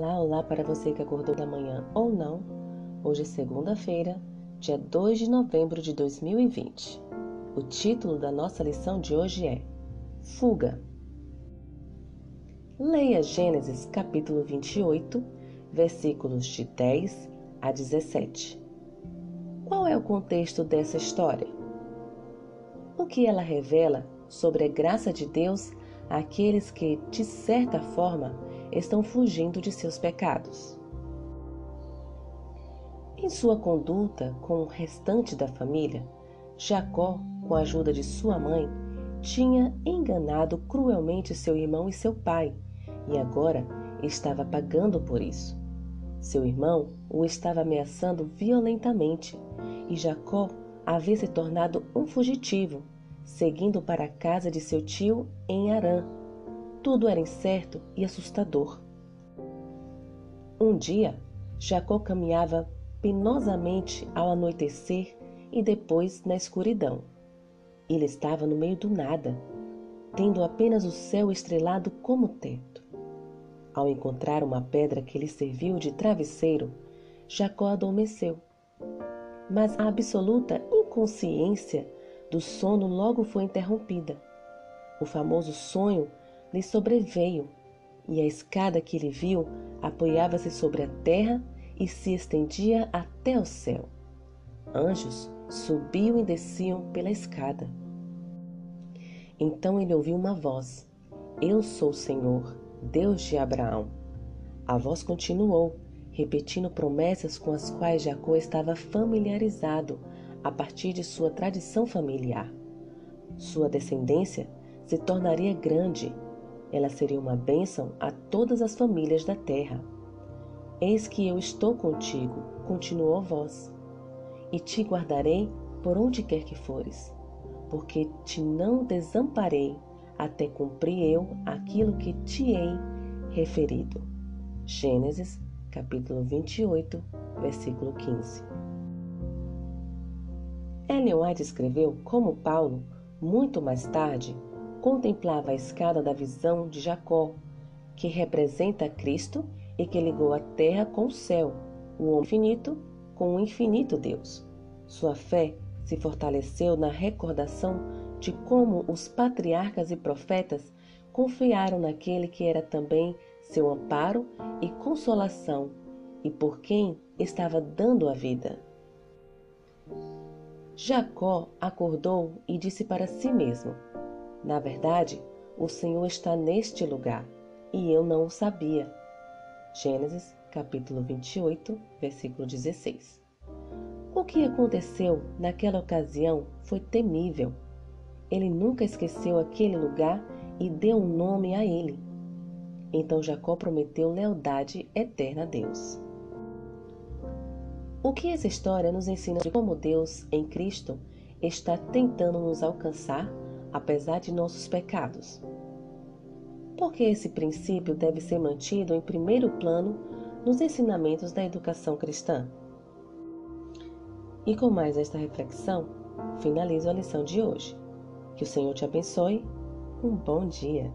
Olá, olá para você que acordou da manhã ou não. Hoje é segunda-feira, dia 2 de novembro de 2020. O título da nossa lição de hoje é Fuga. Leia Gênesis capítulo 28, versículos de 10 a 17. Qual é o contexto dessa história? O que ela revela sobre a graça de Deus àqueles que, de certa forma, estão fugindo de seus pecados. Em sua conduta com o restante da família, Jacó, com a ajuda de sua mãe, tinha enganado cruelmente seu irmão e seu pai, e agora estava pagando por isso. Seu irmão o estava ameaçando violentamente, e Jacó havia se tornado um fugitivo, seguindo para a casa de seu tio em Arã, tudo era incerto e assustador. Um dia, Jacó caminhava penosamente ao anoitecer e depois na escuridão. Ele estava no meio do nada, tendo apenas o céu estrelado como teto. Ao encontrar uma pedra que lhe serviu de travesseiro, Jacó adormeceu. Mas a absoluta inconsciência do sono logo foi interrompida. O famoso sonho lhe sobreveio, e a escada que ele viu apoiava-se sobre a terra e se estendia até o céu. Anjos subiam e desciam pela escada. Então ele ouviu uma voz: Eu sou o Senhor, Deus de Abraão. A voz continuou, repetindo promessas com as quais Jacó estava familiarizado a partir de sua tradição familiar. Sua descendência se tornaria grande ela seria uma bênção a todas as famílias da terra. Eis que eu estou contigo, continuou voz, e te guardarei por onde quer que fores, porque te não desamparei até cumprir eu aquilo que te hei referido. Gênesis, capítulo 28, versículo 15. Ellen White escreveu como Paulo, muito mais tarde, contemplava a escada da visão de Jacó, que representa Cristo e que ligou a terra com o céu, o homem infinito com o infinito Deus. Sua fé se fortaleceu na recordação de como os patriarcas e profetas confiaram naquele que era também seu amparo e consolação e por quem estava dando a vida. Jacó acordou e disse para si mesmo: na verdade, o Senhor está neste lugar e eu não o sabia. Gênesis capítulo 28, versículo 16. O que aconteceu naquela ocasião foi temível. Ele nunca esqueceu aquele lugar e deu um nome a ele. Então Jacó prometeu lealdade eterna a Deus. O que essa história nos ensina de como Deus, em Cristo, está tentando nos alcançar apesar de nossos pecados. Porque esse princípio deve ser mantido em primeiro plano nos ensinamentos da educação cristã. E com mais esta reflexão, finalizo a lição de hoje. Que o Senhor te abençoe. Um bom dia.